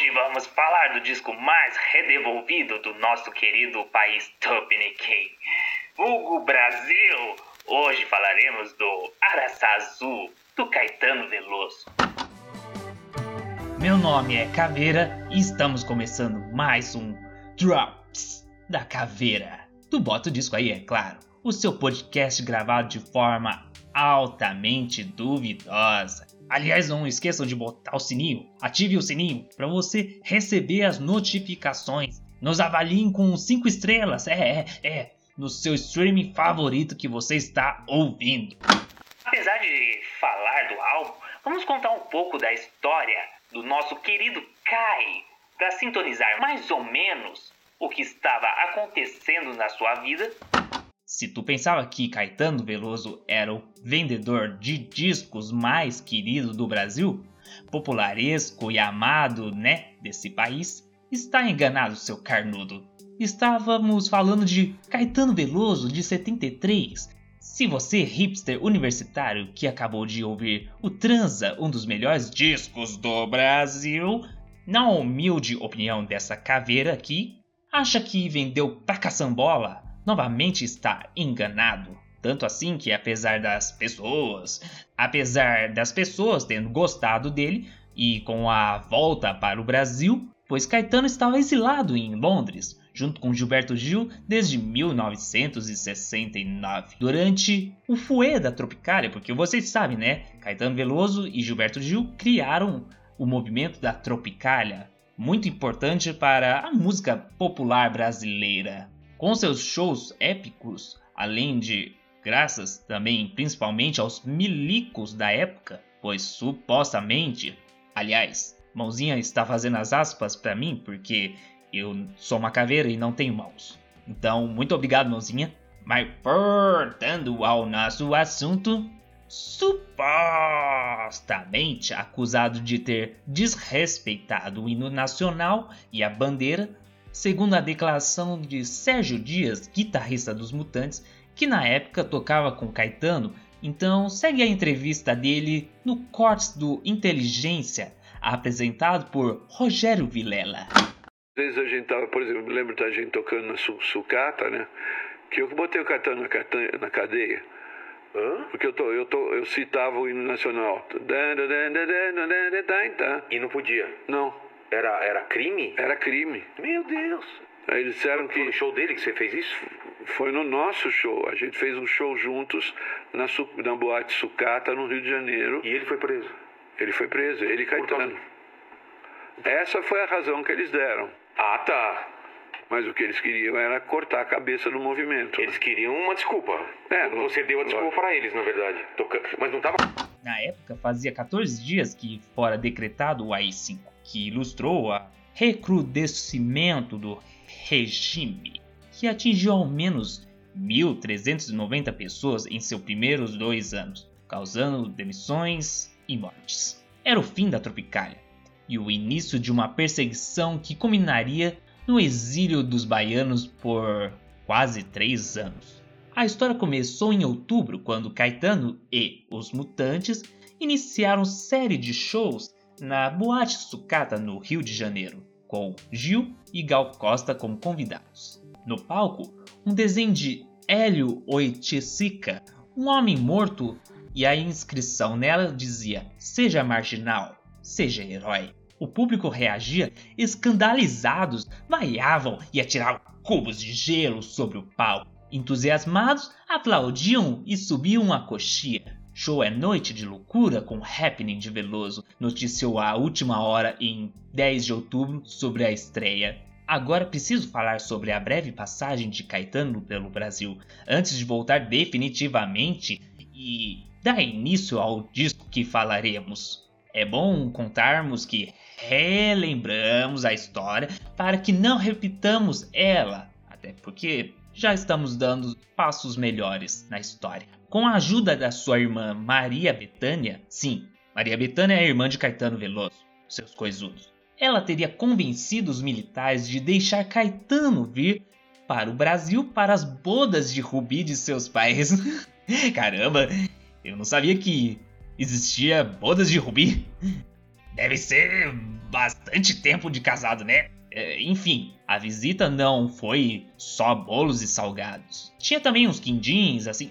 Hoje vamos falar do disco mais redevolvido do nosso querido país Tupiniquim, Hugo Brasil. Hoje falaremos do Araçá Azul, do Caetano Veloso. Meu nome é Caveira e estamos começando mais um Drops da Caveira. Tu bota o disco aí, é claro. O seu podcast gravado de forma altamente duvidosa. Aliás, não esqueçam de botar o sininho, ative o sininho para você receber as notificações. Nos avaliem com 5 estrelas, é, é, é, no seu streaming favorito que você está ouvindo. Apesar de falar do álbum, vamos contar um pouco da história do nosso querido Kai, para sintonizar mais ou menos o que estava acontecendo na sua vida se tu pensava que Caetano Veloso era o vendedor de discos mais querido do Brasil, popularesco e amado, né, desse país, está enganado, seu carnudo. Estávamos falando de Caetano Veloso de 73. Se você, hipster universitário que acabou de ouvir o Transa, um dos melhores discos do Brasil, na humilde opinião dessa caveira aqui, acha que vendeu pra caçambola, novamente está enganado. Tanto assim que, apesar das pessoas, apesar das pessoas tendo gostado dele e com a volta para o Brasil, pois Caetano estava exilado em Londres, junto com Gilberto Gil desde 1969, durante o fuê da Tropicália, porque vocês sabem, né? Caetano Veloso e Gilberto Gil criaram o movimento da Tropicália, muito importante para a música popular brasileira. Com seus shows épicos, além de graças também principalmente aos milicos da época, pois supostamente, aliás, mãozinha está fazendo as aspas para mim porque eu sou uma caveira e não tenho mãos. Então, muito obrigado, mãozinha. Mas voltando ao nosso assunto, supostamente acusado de ter desrespeitado o hino nacional e a bandeira, segundo a declaração de Sérgio Dias, guitarrista dos Mutantes, que na época tocava com Caetano. Então segue a entrevista dele no Cortes do Inteligência, apresentado por Rogério Vilela. Às vezes a gente tava, por exemplo, me lembro da gente tocando na su sucata, né? Que eu botei o Caetano na, na cadeia. Hã? Porque eu, tô, eu, tô, eu citava o hino nacional. E não podia? Não. Era, era crime? Era crime. Meu Deus! Aí eles disseram que. Foi no show dele que você fez isso? Foi no nosso show. A gente fez um show juntos na, su... na boate Sucata, no Rio de Janeiro. E ele foi preso? Ele foi preso, ele e Caetano. Essa foi a razão que eles deram. Ah, tá. Mas o que eles queriam era cortar a cabeça do movimento. Eles queriam uma desculpa. É, Você deu a desculpa para eles, na verdade. Mas não tava. Na época, fazia 14 dias que fora decretado o AI-5, que ilustrou o recrudescimento do regime, que atingiu ao menos 1.390 pessoas em seus primeiros dois anos, causando demissões e mortes. Era o fim da Tropicália e o início de uma perseguição que culminaria no exílio dos baianos por quase três anos. A história começou em outubro, quando Caetano e os Mutantes iniciaram série de shows na Boate Sucata, no Rio de Janeiro, com Gil e Gal Costa como convidados. No palco, um desenho de Hélio Oiticica, um homem morto, e a inscrição nela dizia: Seja marginal, seja herói. O público reagia escandalizados, vaiavam e atiravam cubos de gelo sobre o palco. Entusiasmados, aplaudiam e subiam a coxia. Show é noite de loucura com Happening de Veloso, noticiou a última hora em 10 de outubro sobre a estreia. Agora preciso falar sobre a breve passagem de Caetano pelo Brasil, antes de voltar definitivamente e dar início ao disco que falaremos. É bom contarmos que relembramos a história para que não repitamos ela, até porque já estamos dando passos melhores na história. Com a ajuda da sua irmã Maria Betânia, sim, Maria Betânia é irmã de Caetano Veloso, seus coisudos. Ela teria convencido os militares de deixar Caetano vir para o Brasil para as bodas de Rubi de seus pais. Caramba, eu não sabia que existia bodas de Rubi. Deve ser bastante tempo de casado, né? É, enfim, a visita não foi só bolos e salgados. Tinha também uns quindins, assim.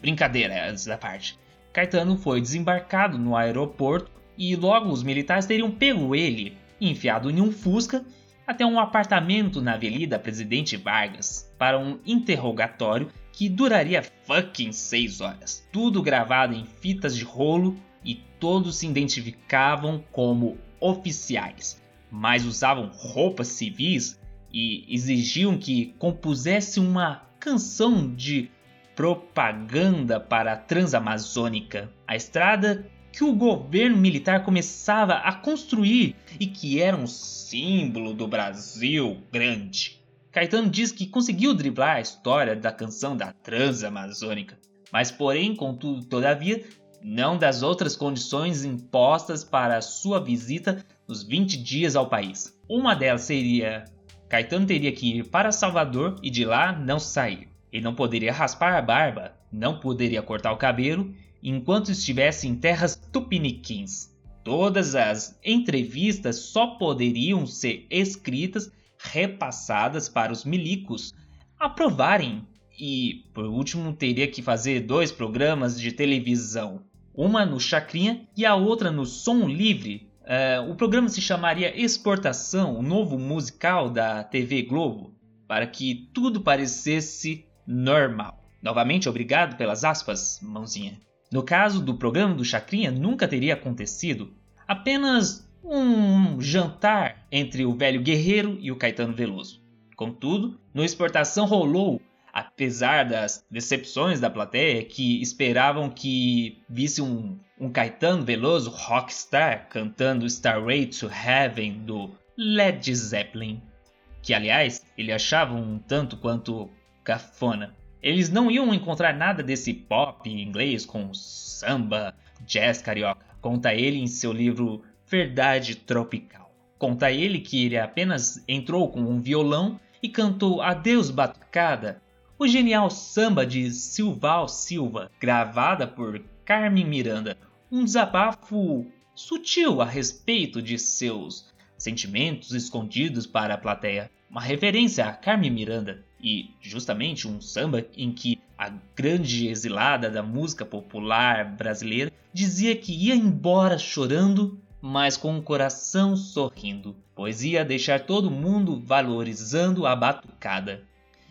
Brincadeira essa parte. Caetano foi desembarcado no aeroporto e logo os militares teriam pego ele, enfiado em um Fusca, até um apartamento na Avenida Presidente Vargas para um interrogatório que duraria fucking 6 horas. Tudo gravado em fitas de rolo e todos se identificavam como oficiais, mas usavam roupas civis e exigiam que compusesse uma canção de propaganda para a Transamazônica, a estrada que o governo militar começava a construir e que era um símbolo do Brasil grande. Caetano diz que conseguiu driblar a história da canção da Transamazônica, mas porém, contudo, todavia, não das outras condições impostas para sua visita nos 20 dias ao país. Uma delas seria Caetano teria que ir para Salvador e de lá não sair. Ele não poderia raspar a barba, não poderia cortar o cabelo enquanto estivesse em terras tupiniquins. Todas as entrevistas só poderiam ser escritas, repassadas para os milicos aprovarem. E, por último, teria que fazer dois programas de televisão, uma no Chacrinha e a outra no Som Livre. Uh, o programa se chamaria Exportação, o novo musical da TV Globo, para que tudo parecesse normal. Novamente, obrigado pelas aspas, mãozinha. No caso do programa do Chacrinha, nunca teria acontecido. Apenas um jantar entre o velho guerreiro e o Caetano Veloso. Contudo, no Exportação rolou, apesar das decepções da plateia que esperavam que visse um, um Caetano Veloso rockstar cantando Starway to Heaven do Led Zeppelin, que aliás ele achava um tanto quanto cafona. Eles não iam encontrar nada desse pop inglês com samba, jazz carioca. Conta ele em seu livro Verdade Tropical. Conta ele que ele apenas entrou com um violão e cantou Adeus Batucada, o genial samba de Silval Silva, gravada por Carmen Miranda, um desabafo sutil a respeito de seus sentimentos escondidos para a plateia, uma referência a Carmen Miranda, e justamente um samba em que a grande exilada da música popular brasileira dizia que ia embora chorando, mas com o coração sorrindo, pois ia deixar todo mundo valorizando a batucada.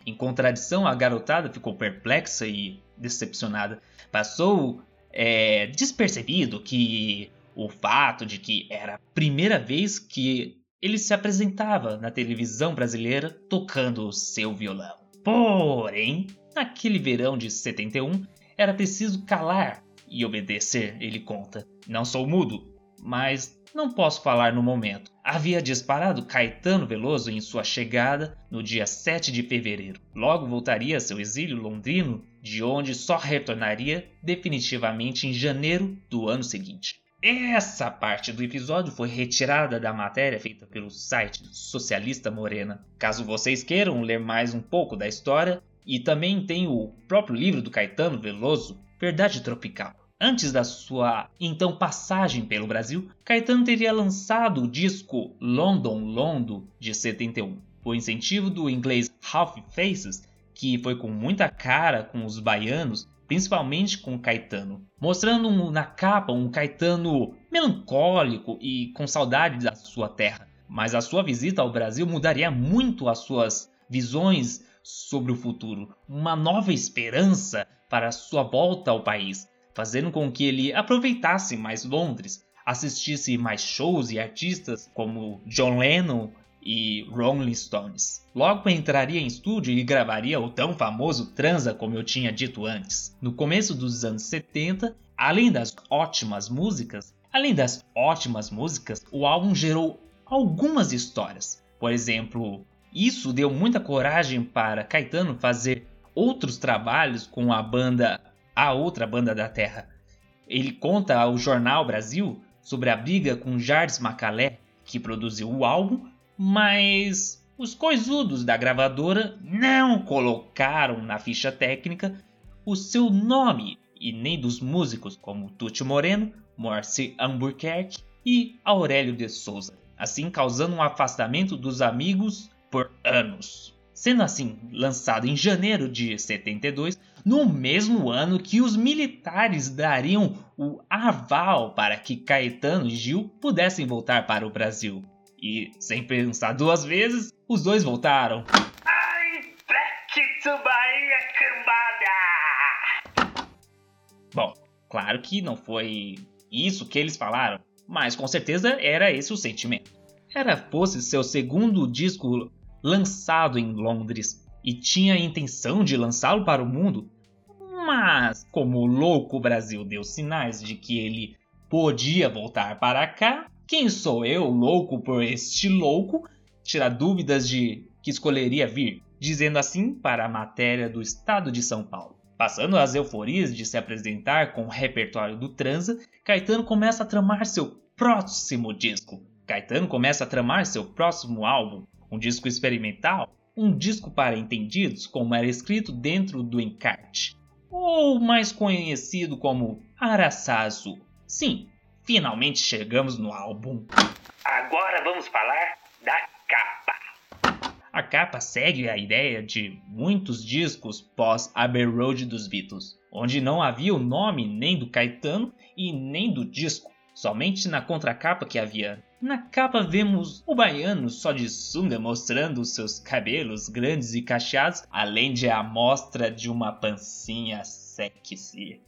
Em contradição, a garotada ficou perplexa e decepcionada. Passou é, despercebido que o fato de que era a primeira vez que ele se apresentava na televisão brasileira tocando o seu violão. Porém, naquele verão de 71, era preciso calar e obedecer, ele conta. Não sou mudo, mas não posso falar no momento. Havia disparado Caetano Veloso em sua chegada no dia 7 de fevereiro. Logo voltaria a seu exílio londrino, de onde só retornaria definitivamente em janeiro do ano seguinte. Essa parte do episódio foi retirada da matéria feita pelo site Socialista Morena. Caso vocês queiram ler mais um pouco da história, e também tem o próprio livro do Caetano Veloso, Verdade Tropical. Antes da sua então passagem pelo Brasil, Caetano teria lançado o disco London Londo de 71. Por incentivo do inglês Half Faces, que foi com muita cara com os baianos, principalmente com Caetano, mostrando na capa um Caetano melancólico e com saudade da sua terra. Mas a sua visita ao Brasil mudaria muito as suas visões sobre o futuro, uma nova esperança para sua volta ao país, fazendo com que ele aproveitasse mais Londres, assistisse mais shows e artistas como John Lennon e Rolling Stones. Logo entraria em estúdio e gravaria o tão famoso Transa, como eu tinha dito antes. No começo dos anos 70, além das ótimas músicas, além das ótimas músicas, o álbum gerou algumas histórias. Por exemplo, isso deu muita coragem para Caetano fazer outros trabalhos com a banda A Outra Banda da Terra. Ele conta ao jornal Brasil sobre a briga com Jardim Macalé, que produziu o álbum, mas os coisudos da gravadora não colocaram na ficha técnica o seu nome e nem dos músicos como Tuti Moreno, Morse Albuquerque e Aurélio de Souza, assim causando um afastamento dos amigos por anos. Sendo assim lançado em janeiro de 72, no mesmo ano que os militares dariam o aval para que Caetano e Gil pudessem voltar para o Brasil. E, sem pensar duas vezes, os dois voltaram. Ai, back to Bahia, cambada! Bom, claro que não foi isso que eles falaram, mas com certeza era esse o sentimento. Era fosse seu segundo disco lançado em Londres e tinha a intenção de lançá-lo para o mundo, mas como o louco Brasil deu sinais de que ele podia voltar para cá, quem sou eu, louco por este louco, tirar dúvidas de que escolheria vir, dizendo assim para a matéria do Estado de São Paulo. Passando as euforias de se apresentar com o repertório do Transa, Caetano começa a tramar seu próximo disco. Caetano começa a tramar seu próximo álbum, um disco experimental, um disco para entendidos, como era escrito dentro do encarte, ou mais conhecido como Araçá Azul. Sim, finalmente chegamos no álbum. Agora vamos falar da capa. A capa segue a ideia de muitos discos pós Abbey Road dos Beatles, onde não havia o nome nem do Caetano e nem do disco, somente na contracapa que havia na capa vemos o baiano só de sunga mostrando seus cabelos grandes e cacheados, além de a mostra de uma pancinha sexy.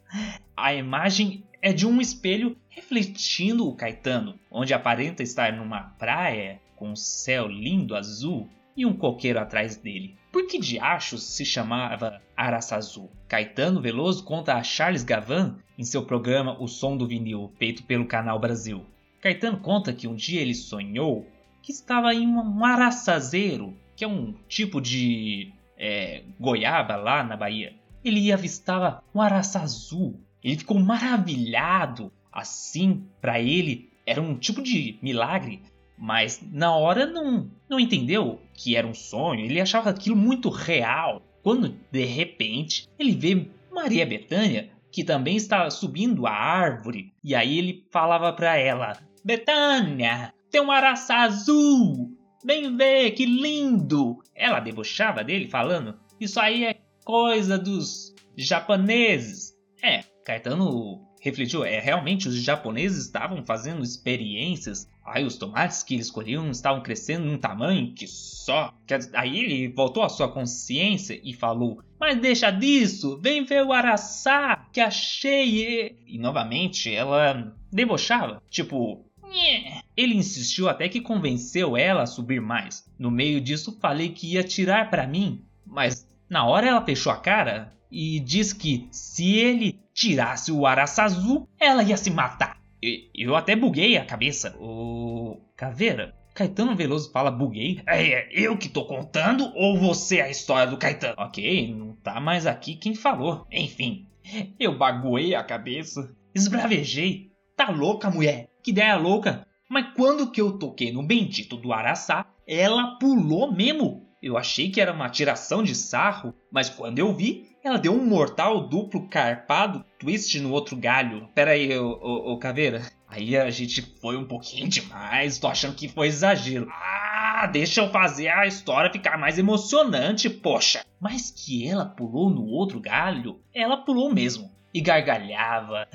A imagem é de um espelho refletindo o Caetano, onde aparenta estar numa praia com um céu lindo azul e um coqueiro atrás dele. Por que diachos se chamava Araça Azul? Caetano Veloso conta a Charles Gavan em seu programa O Som do Vinil, feito pelo Canal Brasil. Caetano conta que um dia ele sonhou que estava em um araçazeiro, que é um tipo de é, goiaba lá na Bahia. Ele avistava um araçá azul. Ele ficou maravilhado. Assim, para ele, era um tipo de milagre. Mas na hora não, não entendeu que era um sonho. Ele achava aquilo muito real. Quando de repente ele vê Maria Bethânia, que também estava subindo a árvore, e aí ele falava para ela: Betânia, tem um araçá azul! Vem ver, que lindo! Ela debochava dele falando, isso aí é coisa dos japoneses. É, Caetano refletiu, é realmente os japoneses estavam fazendo experiências. Aí os tomates que eles colhiam estavam crescendo num tamanho que só. Aí ele voltou à sua consciência e falou: Mas deixa disso, vem ver o araçá que achei. E novamente ela debochava, tipo, ele insistiu até que convenceu ela a subir mais. No meio disso, falei que ia tirar para mim, mas na hora ela fechou a cara e disse que se ele tirasse o Araçazu, ela ia se matar. Eu até buguei a cabeça. O Caveira, Caetano Veloso fala buguei? É, é eu que tô contando ou você é a história do Caetano? Ok, não tá mais aqui quem falou. Enfim, eu baguei a cabeça, esbravejei. Tá louca, mulher? Que ideia louca! Mas quando que eu toquei no bendito do Araçá, ela pulou mesmo. Eu achei que era uma tiração de sarro, mas quando eu vi, ela deu um mortal duplo carpado twist no outro galho. Pera aí, ô, ô, ô Caveira. Aí a gente foi um pouquinho demais, tô achando que foi exagero. Ah, deixa eu fazer a história ficar mais emocionante, poxa. Mas que ela pulou no outro galho, ela pulou mesmo. E gargalhava,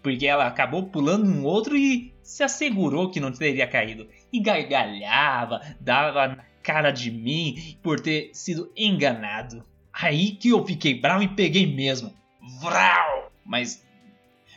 porque ela acabou pulando um outro e se assegurou que não teria caído. E gargalhava, dava cara de mim por ter sido enganado. Aí que eu fiquei bravo e peguei mesmo. Vral! Mas.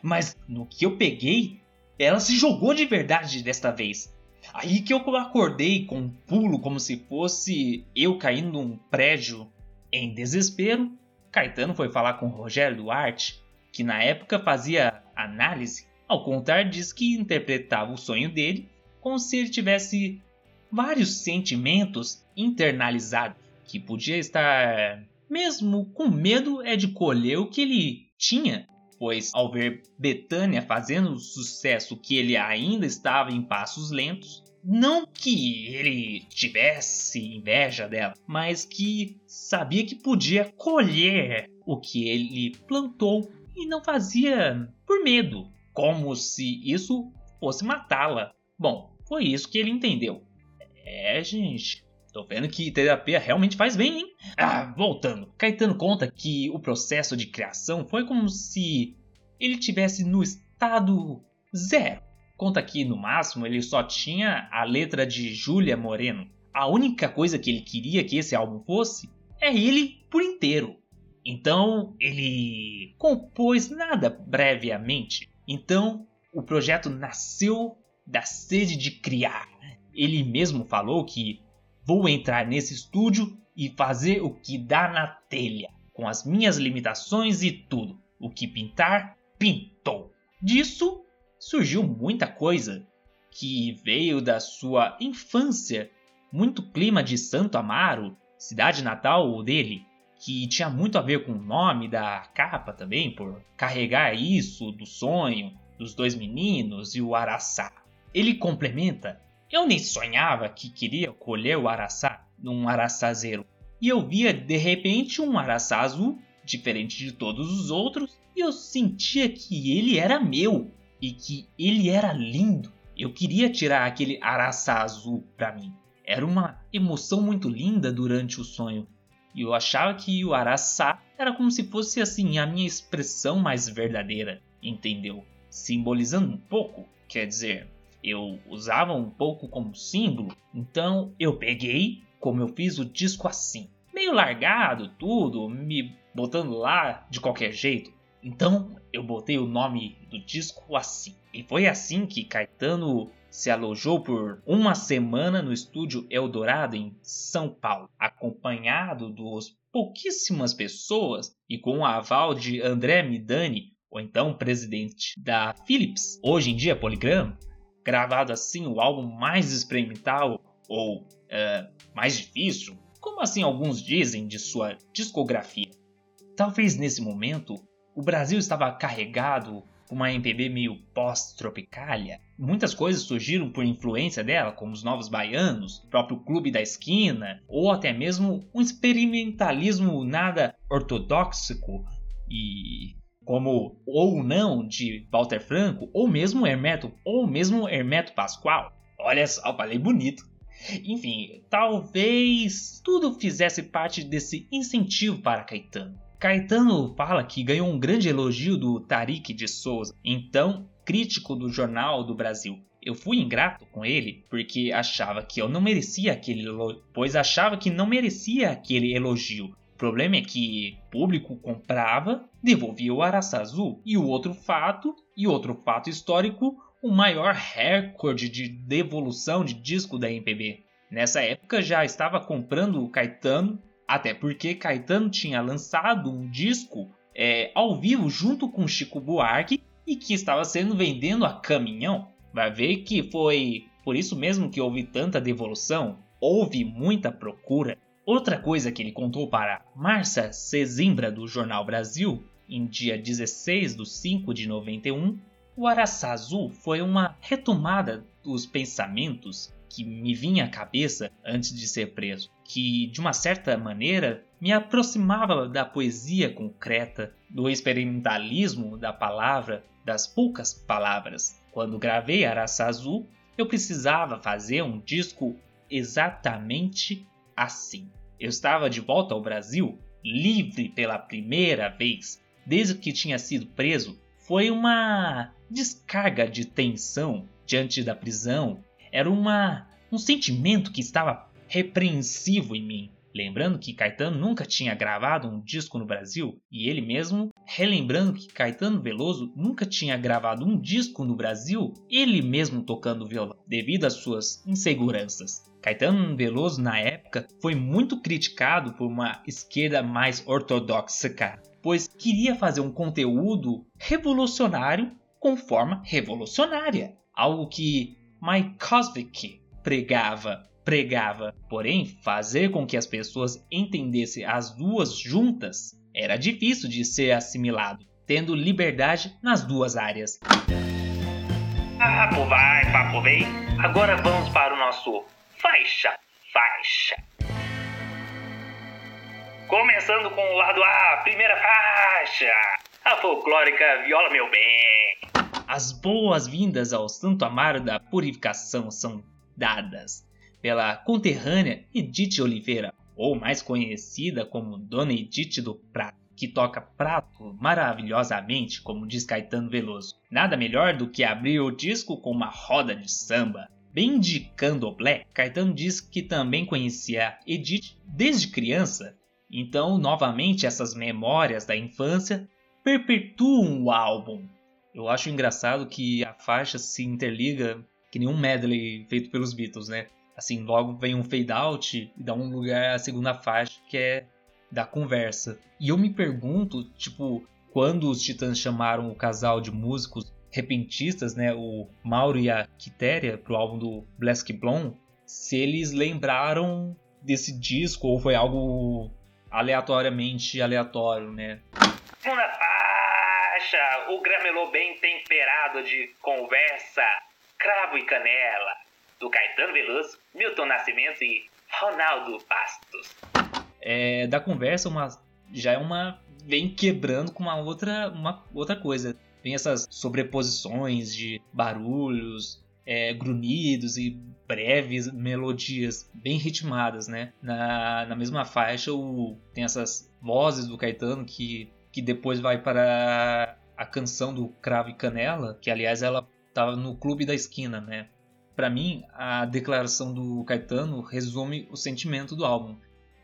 Mas no que eu peguei, ela se jogou de verdade desta vez. Aí que eu acordei com um pulo como se fosse eu caindo num prédio. Em desespero, Caetano foi falar com Rogério Duarte, que na época fazia análise, ao contrário, diz que interpretava o sonho dele como se ele tivesse vários sentimentos internalizados, que podia estar mesmo com medo é de colher o que ele tinha, pois ao ver Betânia fazendo o sucesso que ele ainda estava em passos lentos, não que ele tivesse inveja dela, mas que sabia que podia colher o que ele plantou e não fazia por medo, como se isso fosse matá-la. Bom, foi isso que ele entendeu. É, gente, Tô vendo que terapia realmente faz bem, hein? Ah, voltando. Caetano conta que o processo de criação foi como se ele tivesse no estado zero. Conta que no máximo ele só tinha a letra de Júlia Moreno. A única coisa que ele queria que esse álbum fosse é ele por inteiro. Então ele compôs nada brevemente. Então o projeto nasceu da sede de criar. Ele mesmo falou que Vou entrar nesse estúdio e fazer o que dá na telha, com as minhas limitações e tudo. O que pintar, pintou. Disso surgiu muita coisa que veio da sua infância, muito clima de Santo Amaro, cidade natal dele, que tinha muito a ver com o nome da capa também, por carregar isso do sonho dos dois meninos e o araçá. Ele complementa eu nem sonhava que queria colher o araçá num araçazeiro. E eu via de repente um araçá azul, diferente de todos os outros, e eu sentia que ele era meu e que ele era lindo. Eu queria tirar aquele araçá azul para mim. Era uma emoção muito linda durante o sonho. E eu achava que o araçá era como se fosse assim a minha expressão mais verdadeira, entendeu? Simbolizando um pouco, quer dizer, eu usava um pouco como símbolo, então eu peguei, como eu fiz o disco assim, meio largado, tudo, me botando lá de qualquer jeito. Então eu botei o nome do disco assim. E foi assim que Caetano se alojou por uma semana no estúdio Eldorado em São Paulo, acompanhado dos pouquíssimas pessoas e com o aval de André Midani, o então presidente da Philips, hoje em dia Polygram, gravado assim o álbum mais experimental ou é, mais difícil, como assim alguns dizem de sua discografia. Talvez nesse momento o Brasil estava carregado por uma MPB meio pós-tropicália. Muitas coisas surgiram por influência dela, como os Novos Baianos, o próprio Clube da Esquina, ou até mesmo um experimentalismo nada ortodoxo e como ou não de Walter Franco, ou mesmo Hermeto, ou mesmo Hermeto Pascoal. Olha só, falei bonito. Enfim, talvez tudo fizesse parte desse incentivo para Caetano. Caetano fala que ganhou um grande elogio do Tariq de Souza, então crítico do Jornal do Brasil. Eu fui ingrato com ele porque achava que eu não merecia aquele elogio, pois achava que não merecia aquele elogio, o problema é que o público comprava, devolvia o araçá azul. E o outro fato, e outro fato histórico, o maior recorde de devolução de disco da MPB. Nessa época já estava comprando o Caetano, até porque Caetano tinha lançado um disco é, ao vivo junto com Chico Buarque e que estava sendo vendendo a caminhão. Vai ver que foi por isso mesmo que houve tanta devolução, houve muita procura. Outra coisa que ele contou para Marcia Cezimbra do Jornal Brasil, em dia 16 de 5 de 91, o Araçá Azul foi uma retomada dos pensamentos que me vinha à cabeça antes de ser preso, que de uma certa maneira me aproximava da poesia concreta, do experimentalismo da palavra, das poucas palavras. Quando gravei Araçá Azul, eu precisava fazer um disco exatamente assim. Eu estava de volta ao Brasil, livre pela primeira vez desde que tinha sido preso. Foi uma descarga de tensão diante da prisão. Era uma um sentimento que estava repreensivo em mim. Lembrando que Caetano nunca tinha gravado um disco no Brasil e ele mesmo relembrando que Caetano Veloso nunca tinha gravado um disco no Brasil, ele mesmo tocando violão, devido às suas inseguranças. Caetano Veloso, na época, foi muito criticado por uma esquerda mais ortodoxa, pois queria fazer um conteúdo revolucionário com forma revolucionária, algo que Mike Cosvick pregava, pregava. Porém, fazer com que as pessoas entendessem as duas juntas era difícil de ser assimilado, tendo liberdade nas duas áreas. Papo vai, papo vem. Agora vamos para o nosso faixa, faixa. Começando com o lado A, primeira faixa. A folclórica Viola Meu Bem. As boas-vindas ao Santo Amaro da Purificação são dadas pela conterrânea Edith Oliveira, ou mais conhecida como Dona Edith do Prato, que toca prato maravilhosamente, como diz Caetano Veloso. Nada melhor do que abrir o disco com uma roda de samba. Bem de candomblé, Caetano diz que também conhecia Edith desde criança, então novamente essas memórias da infância perpetuam o álbum eu acho engraçado que a faixa se interliga que nem um medley feito pelos Beatles, né? Assim, logo vem um fade out e dá um lugar à segunda faixa que é da conversa. E eu me pergunto, tipo, quando os Titãs chamaram o casal de músicos repentistas, né, o Mauro e a Quitéria, pro álbum do Black Blonde, se eles lembraram desse disco ou foi algo aleatoriamente aleatório, né? acha o gramelô bem temperado de conversa, cravo e canela, do Caetano Veloso, Milton Nascimento e Ronaldo Bastos. É, da conversa uma, já é uma vem quebrando com uma outra uma outra coisa. Tem essas sobreposições de barulhos, é, grunhidos e breves melodias bem ritmadas, né? Na, na mesma faixa o, tem essas vozes do Caetano que que depois vai para a canção do Cravo e Canela, que aliás ela estava no Clube da Esquina, né? Para mim, a declaração do Caetano resume o sentimento do álbum.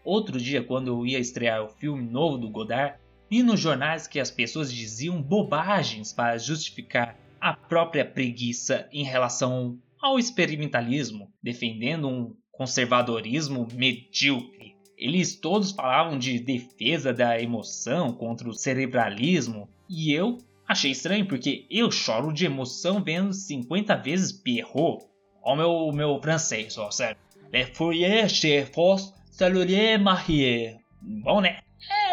Outro dia, quando eu ia estrear o filme novo do Godard, li nos jornais que as pessoas diziam bobagens para justificar a própria preguiça em relação ao experimentalismo, defendendo um conservadorismo medíocre. Eles todos falavam de defesa da emoção contra o cerebralismo e eu achei estranho porque eu choro de emoção vendo 50 vezes Pierrot. Ó meu, meu francês, ó, sério. Le fourrier chez force salurier marier. Bom, né?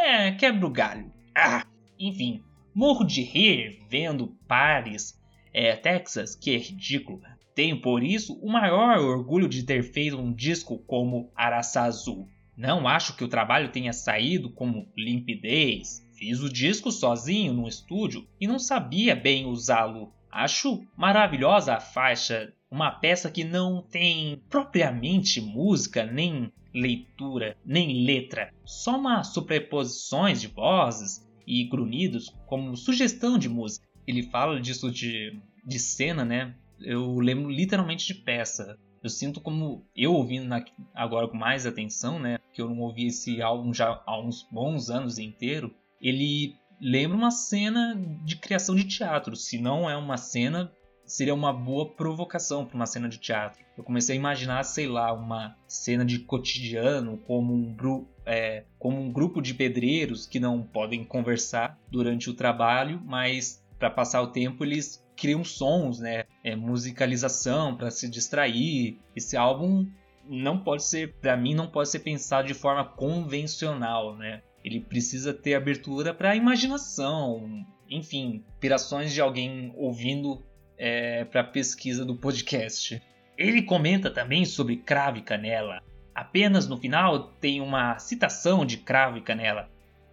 É, quebra o galho. Ah, enfim, morro de rir vendo Paris, é, Texas, que é ridículo. Tenho por isso o maior orgulho de ter feito um disco como Araçá Azul. Não acho que o trabalho tenha saído como limpidez. Fiz o disco sozinho no estúdio e não sabia bem usá-lo. Acho maravilhosa a faixa, uma peça que não tem propriamente música, nem leitura, nem letra, só umas sobreposições de vozes e grunhidos como sugestão de música. Ele fala disso de, de cena, né? Eu lembro literalmente de peça. Eu sinto como eu ouvindo na, agora com mais atenção, né? Que eu não ouvi esse álbum já há uns bons anos inteiro. Ele lembra uma cena de criação de teatro. Se não é uma cena, seria uma boa provocação para uma cena de teatro. Eu comecei a imaginar, sei lá, uma cena de cotidiano como um, é, como um grupo de pedreiros que não podem conversar durante o trabalho, mas para passar o tempo eles criam sons, né? É, musicalização para se distrair. Esse álbum não pode ser, para mim, não pode ser pensado de forma convencional, né? Ele precisa ter abertura para a imaginação, enfim, inspirações de alguém ouvindo é, para pesquisa do podcast. Ele comenta também sobre Cravo e Canela. Apenas no final tem uma citação de Cravo e Canela,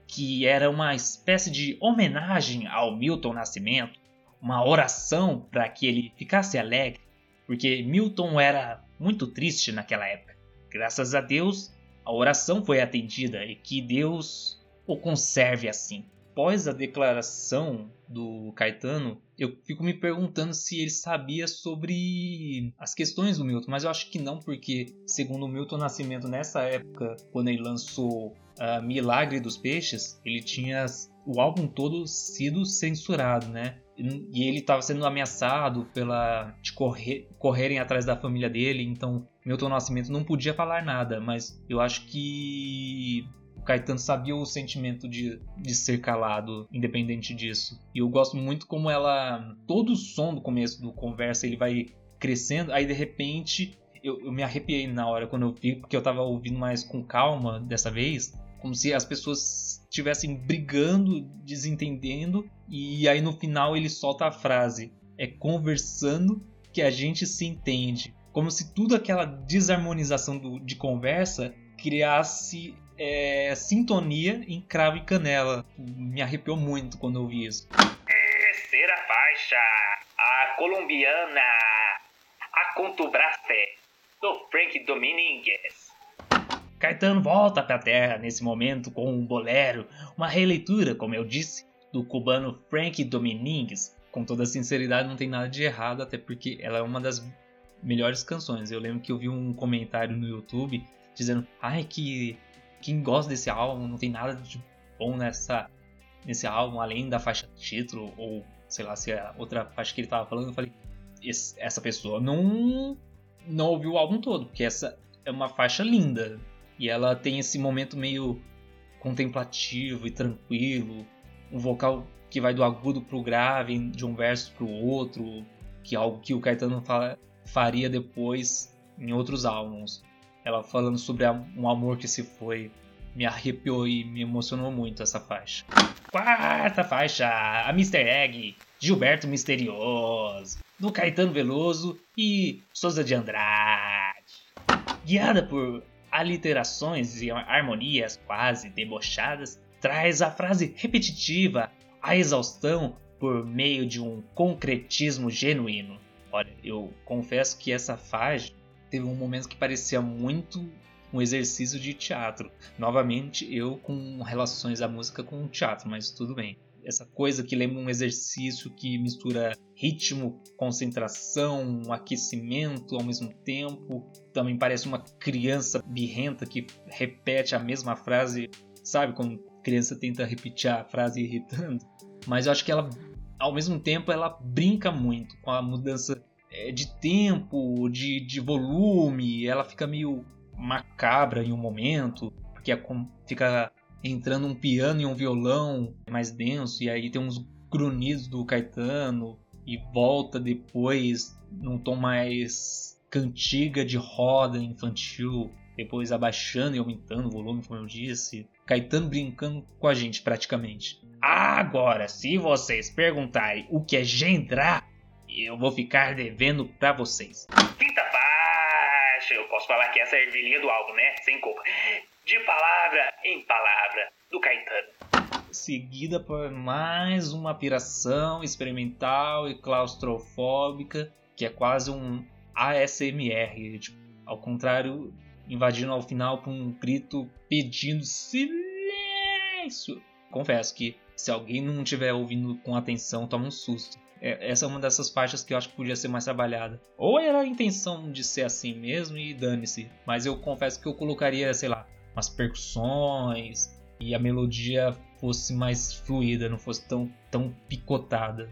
que era uma espécie de homenagem ao Milton Nascimento, uma oração para que ele ficasse alegre, porque Milton era muito triste naquela época. Graças a Deus, a oração foi atendida e que Deus o conserve assim. Após a declaração do Caetano, eu fico me perguntando se ele sabia sobre as questões do Milton, mas eu acho que não, porque segundo o Milton Nascimento nessa época, quando ele lançou uh, Milagre dos Peixes, ele tinha o álbum todo sido censurado, né? e ele estava sendo ameaçado pela de correr, correrem atrás da família dele, então Milton Nascimento não podia falar nada, mas eu acho que Caetano sabia o sentimento de, de ser calado, independente disso. E eu gosto muito como ela. Todo o som do começo do conversa ele vai crescendo, aí de repente eu, eu me arrepiei na hora quando eu vi, porque eu estava ouvindo mais com calma dessa vez como se as pessoas estivessem brigando, desentendendo, e aí no final ele solta a frase: é conversando que a gente se entende. Como se tudo aquela desarmonização do, de conversa criasse é, sintonia em cravo e canela. Me arrepiou muito quando eu vi isso. Terceira faixa. colombiana A Contubraste, do Frank Domingues. Caetano volta para a Terra nesse momento com um bolero, uma releitura, como eu disse, do cubano Frank Domingues. Com toda sinceridade, não tem nada de errado, até porque ela é uma das melhores canções. Eu lembro que eu vi um comentário no YouTube dizendo: "Ai que quem gosta desse álbum não tem nada de bom nessa nesse álbum além da faixa título ou sei lá se é outra faixa que ele tava falando". Eu falei: essa pessoa não não ouviu o álbum todo, porque essa é uma faixa linda e ela tem esse momento meio contemplativo e tranquilo, um vocal que vai do agudo pro grave, de um verso pro outro, que é algo que o Caetano fala, faria depois em outros álbuns. Ela falando sobre um amor que se foi, me arrepiou e me emocionou muito essa faixa. Quarta faixa, a Mr. Egg, Gilberto Misterioso, do Caetano Veloso e Souza de Andrade. Guiada por aliterações e harmonias quase debochadas, traz a frase repetitiva, a exaustão, por meio de um concretismo genuíno. Olha, eu confesso que essa faixa teve um momento que parecia muito um exercício de teatro. Novamente, eu com relações da música com o teatro, mas tudo bem. Essa coisa que lembra um exercício que mistura ritmo, concentração, aquecimento ao mesmo tempo. Também parece uma criança birrenta que repete a mesma frase, sabe? Quando criança tenta repetir a frase irritando. Mas eu acho que ela, ao mesmo tempo, ela brinca muito com a mudança é, de tempo, de, de volume. Ela fica meio macabra em um momento, porque fica entrando um piano e um violão mais denso, e aí tem uns grunhidos do Caetano, e volta depois num tom mais cantiga de roda infantil, depois abaixando e aumentando o volume, como eu disse. Caetano brincando com a gente praticamente. Agora, se vocês perguntarem o que é gendrar, eu vou ficar devendo para vocês. Quinta faixa, eu posso falar que essa é a ervilhinha do álbum, né? Sem culpa. De palavra em palavra, do Caetano. Seguida por mais uma piração experimental e claustrofóbica, que é quase um ASMR. Tipo, ao contrário invadindo ao final com um grito pedindo silêncio. Confesso que se alguém não estiver ouvindo com atenção, toma um susto. É, essa é uma dessas faixas que eu acho que podia ser mais trabalhada. Ou era a intenção de ser assim mesmo e dane-se. Mas eu confesso que eu colocaria, sei lá, umas percussões e a melodia fosse mais fluida, não fosse tão, tão picotada.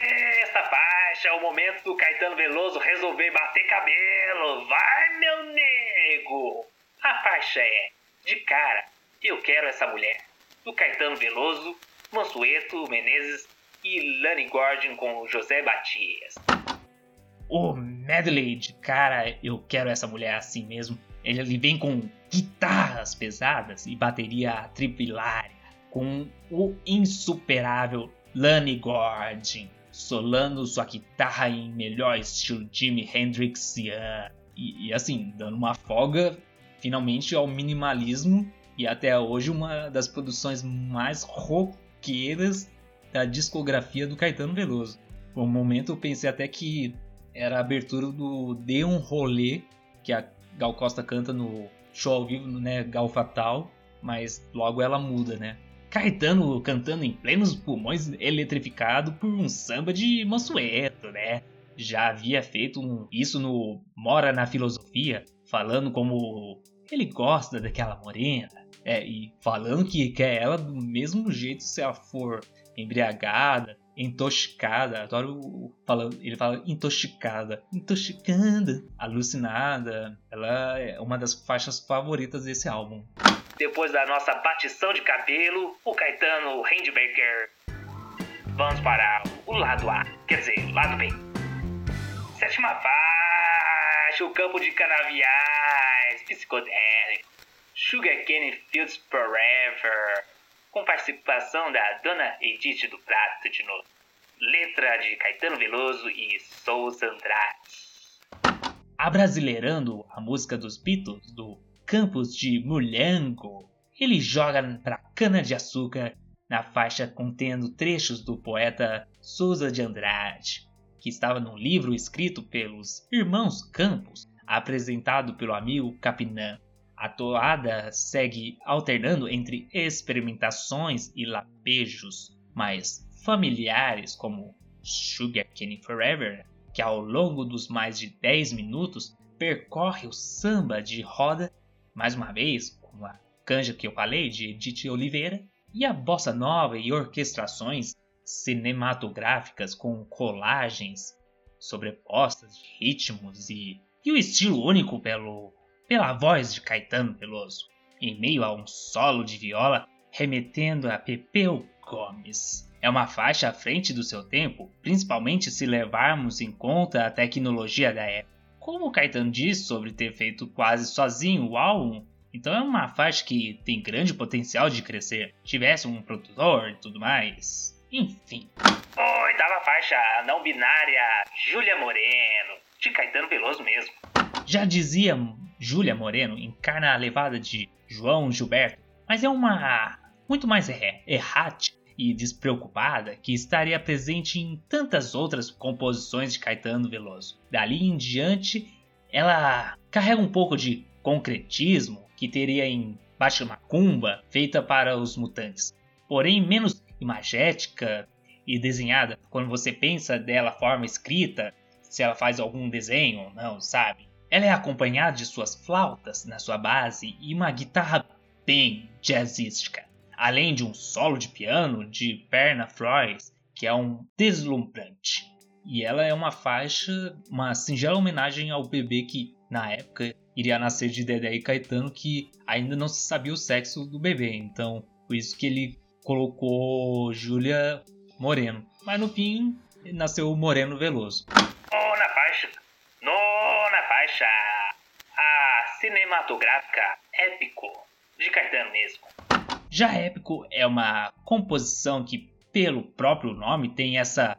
Essa faixa é o momento do Caetano Veloso resolver bater cabelo. Vai, meu nego! A faixa é De cara, eu quero essa mulher. Do Caetano Veloso, Mansueto Menezes e Lani Gordon com José Batista. O medley de cara, eu quero essa mulher assim mesmo. Ele vem com guitarras pesadas e bateria tripilária, com o insuperável Lani Gordon solando sua guitarra em melhor estilo Jimi Hendrixian. E, e assim, dando uma folga finalmente ao minimalismo e até hoje uma das produções mais roqueiras da discografia do Caetano Veloso. Por um momento eu pensei até que era a abertura do Dê um Rolê, que a Gal Costa canta no show ao vivo, né, Gal Fatal, mas logo ela muda, né? Caetano cantando em plenos pulmões eletrificado por um samba de Mansueto, né? Já havia feito um, isso no Mora na Filosofia, falando como ele gosta daquela morena, é, e falando que quer ela do mesmo jeito se ela for embriagada, intoxicada. Adoro falando, ele fala intoxicada, intoxicando, alucinada. Ela é uma das faixas favoritas desse álbum. Depois da nossa batição de cabelo, o Caetano Handbaker. Vamos para o lado A, quer dizer, lado B. Sétima faixa, o campo de canaviais, psicodélico. Sugarcane Fields Forever com participação da Dona Edith do Prato de novo. Letra de Caetano Veloso e Souza Andrade. Abrasileirando a música dos Beatles do Campos de Mulhango, ele joga pra cana-de-açúcar na faixa contendo trechos do poeta Souza de Andrade. que estava num livro escrito pelos irmãos Campos, apresentado pelo amigo Capinã. A toada segue alternando entre experimentações e lapejos mais familiares, como Sugar Cane Forever, que ao longo dos mais de 10 minutos percorre o samba de roda, mais uma vez, com a canja que eu falei de Edith Oliveira, e a bossa nova e orquestrações cinematográficas com colagens sobrepostas de ritmos e, e o estilo único pelo, pela voz de Caetano Veloso, em meio a um solo de viola remetendo a Pepeu Gomes. É uma faixa à frente do seu tempo, principalmente se levarmos em conta a tecnologia da época. Como o Caetano disse sobre ter feito quase sozinho o álbum, então é uma faixa que tem grande potencial de crescer. Tivesse um produtor e tudo mais. Enfim. Oitava faixa não binária, Júlia Moreno, de Caetano Veloso mesmo. Já dizia Júlia Moreno, encarna a levada de João Gilberto, mas é uma muito mais errática e despreocupada que estaria presente em tantas outras composições de Caetano Veloso. Dali em diante, ela carrega um pouco de concretismo que teria em Baixa Macumba, feita para os mutantes, porém menos imagética e desenhada quando você pensa dela forma escrita, se ela faz algum desenho ou não, sabe? Ela é acompanhada de suas flautas na sua base e uma guitarra bem jazzística, além de um solo de piano de Perna Flores, que é um deslumbrante. E ela é uma faixa, uma singela homenagem ao bebê que, na época, iria nascer de Dedé e Caetano, que ainda não se sabia o sexo do bebê. Então, por isso que ele colocou Júlia Moreno. Mas no fim, nasceu Moreno Veloso. Nona faixa. Nona faixa. A cinematográfica Épico, de Caetano mesmo. Já Épico é uma composição que, pelo próprio nome, tem essa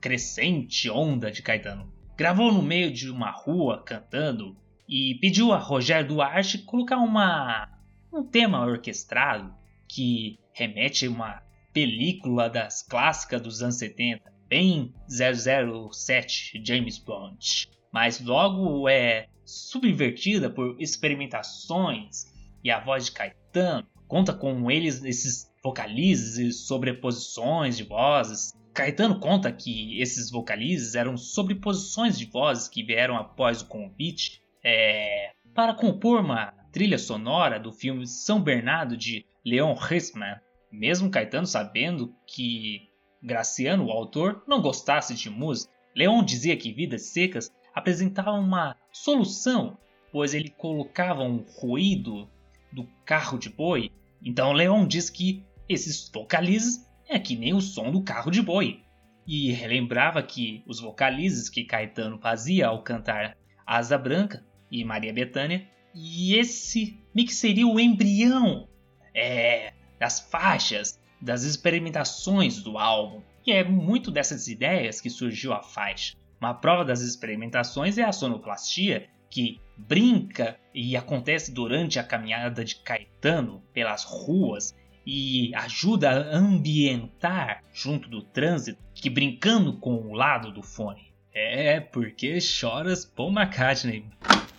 crescente onda de Caetano. Gravou no meio de uma rua cantando e pediu a Rogério Duarte colocar uma, um tema orquestrado que remete a uma película das clássicas dos anos 70, bem 007 James Bond, mas logo é subvertida por experimentações e a voz de Caetano conta com eles esses vocalizes e sobreposições de vozes. Caetano conta que esses vocalizes eram sobreposições de vozes que vieram após o convite é, para compor uma trilha sonora do filme São Bernardo de Leon Hirschman, mesmo Caetano sabendo que Graciano, o autor, não gostasse de música, Leon dizia que Vidas Secas apresentava uma solução, pois ele colocava um ruído do carro de boi. Então Leon diz que esses vocalizes é que nem o som do carro de boi. E relembrava que os vocalizes que Caetano fazia ao cantar Asa Branca e Maria Bethânia, e esse mix seria o embrião é, das faixas, das experimentações do álbum. E é muito dessas ideias que surgiu a faixa. Uma prova das experimentações é a sonoplastia, que brinca e acontece durante a caminhada de Caetano pelas ruas e ajuda a ambientar junto do trânsito, que brincando com o lado do fone. É porque choras Paul McCartney.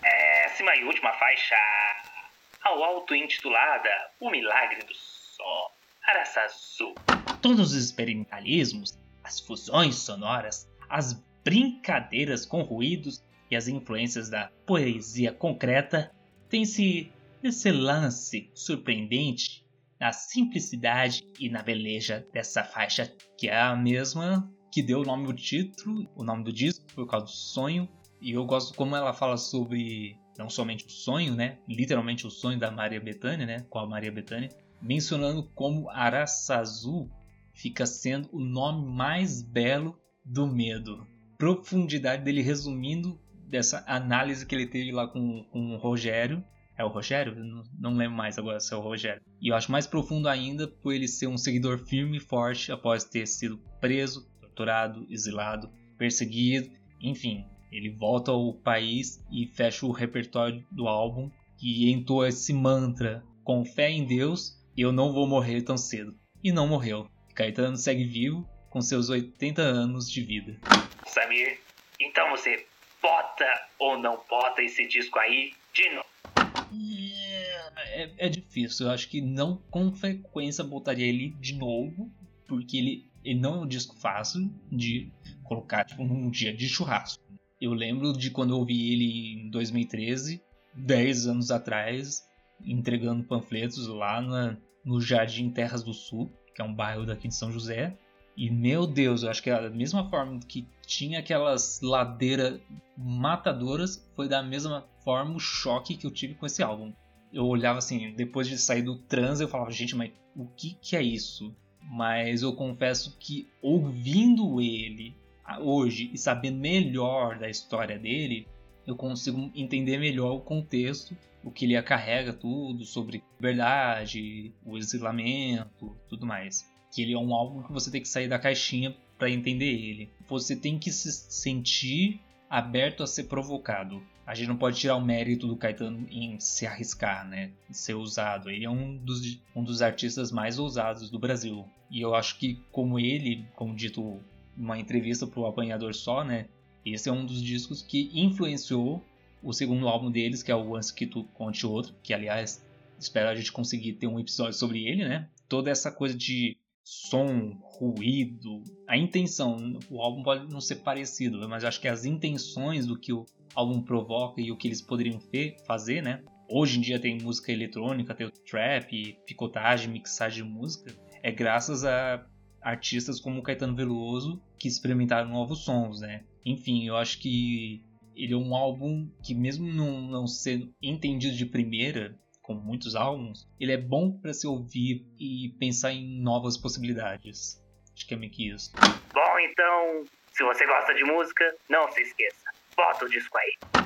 Décima e última faixa ao auto-intitulada O Milagre do Sol, Araçazu. Todos os experimentalismos, as fusões sonoras, as brincadeiras com ruídos e as influências da poesia concreta têm-se desse lance surpreendente na simplicidade e na beleza dessa faixa, que é a mesma que deu o nome do título, o nome do disco, por causa do sonho. E eu gosto como ela fala sobre não somente o sonho, né? Literalmente o sonho da Maria Bethânia, né? Com a Maria Bethânia, mencionando como Araçazu fica sendo o nome mais belo do medo. Profundidade dele resumindo dessa análise que ele teve lá com, com o Rogério. É o Rogério? Não, não lembro mais agora se é o Rogério. E eu acho mais profundo ainda por ele ser um seguidor firme e forte após ter sido preso, torturado, exilado, perseguido, enfim, ele volta ao país e fecha o repertório do álbum e entoa esse mantra: com fé em Deus, eu não vou morrer tão cedo. E não morreu. Caetano segue vivo com seus 80 anos de vida. Samir, então você bota ou não bota esse disco aí de novo? É, é, difícil. Eu acho que não com frequência botaria ele de novo, porque ele, ele não é um disco fácil de colocar tipo, num dia de churrasco. Eu lembro de quando eu ouvi ele em 2013, 10 anos atrás, entregando panfletos lá na, no Jardim Terras do Sul, que é um bairro daqui de São José. E meu Deus, eu acho que da mesma forma que tinha aquelas ladeiras matadoras, foi da mesma forma o choque que eu tive com esse álbum. Eu olhava assim, depois de sair do transe, eu falava, gente, mas o que, que é isso? Mas eu confesso que ouvindo ele hoje e sabendo melhor da história dele, eu consigo entender melhor o contexto, o que ele carrega tudo sobre verdade, o exilamento, tudo mais que ele é um álbum que você tem que sair da caixinha para entender ele. Você tem que se sentir aberto a ser provocado. A gente não pode tirar o mérito do Caetano em se arriscar, né? Em ser usado. Ele é um dos, um dos artistas mais ousados do Brasil. E eu acho que, como ele, como dito numa entrevista para o Apanhador Só, né? Esse é um dos discos que influenciou o segundo álbum deles, que é o Antes Que Tu Conte Outro, que aliás espero a gente conseguir ter um episódio sobre ele, né? Toda essa coisa de som, ruído, a intenção, o álbum pode não ser parecido, mas acho que as intenções do que o álbum provoca e o que eles poderiam fazer, né? Hoje em dia tem música eletrônica, tem o trap, picotagem, mixagem de música, é graças a artistas como Caetano Veloso que experimentaram novos sons, né? Enfim, eu acho que ele é um álbum que mesmo não, não sendo entendido de primeira, como muitos álbuns, ele é bom para se ouvir e pensar em novas possibilidades. Acho que é meio que isso. Bom, então, se você gosta de música, não se esqueça, bota o disco aí.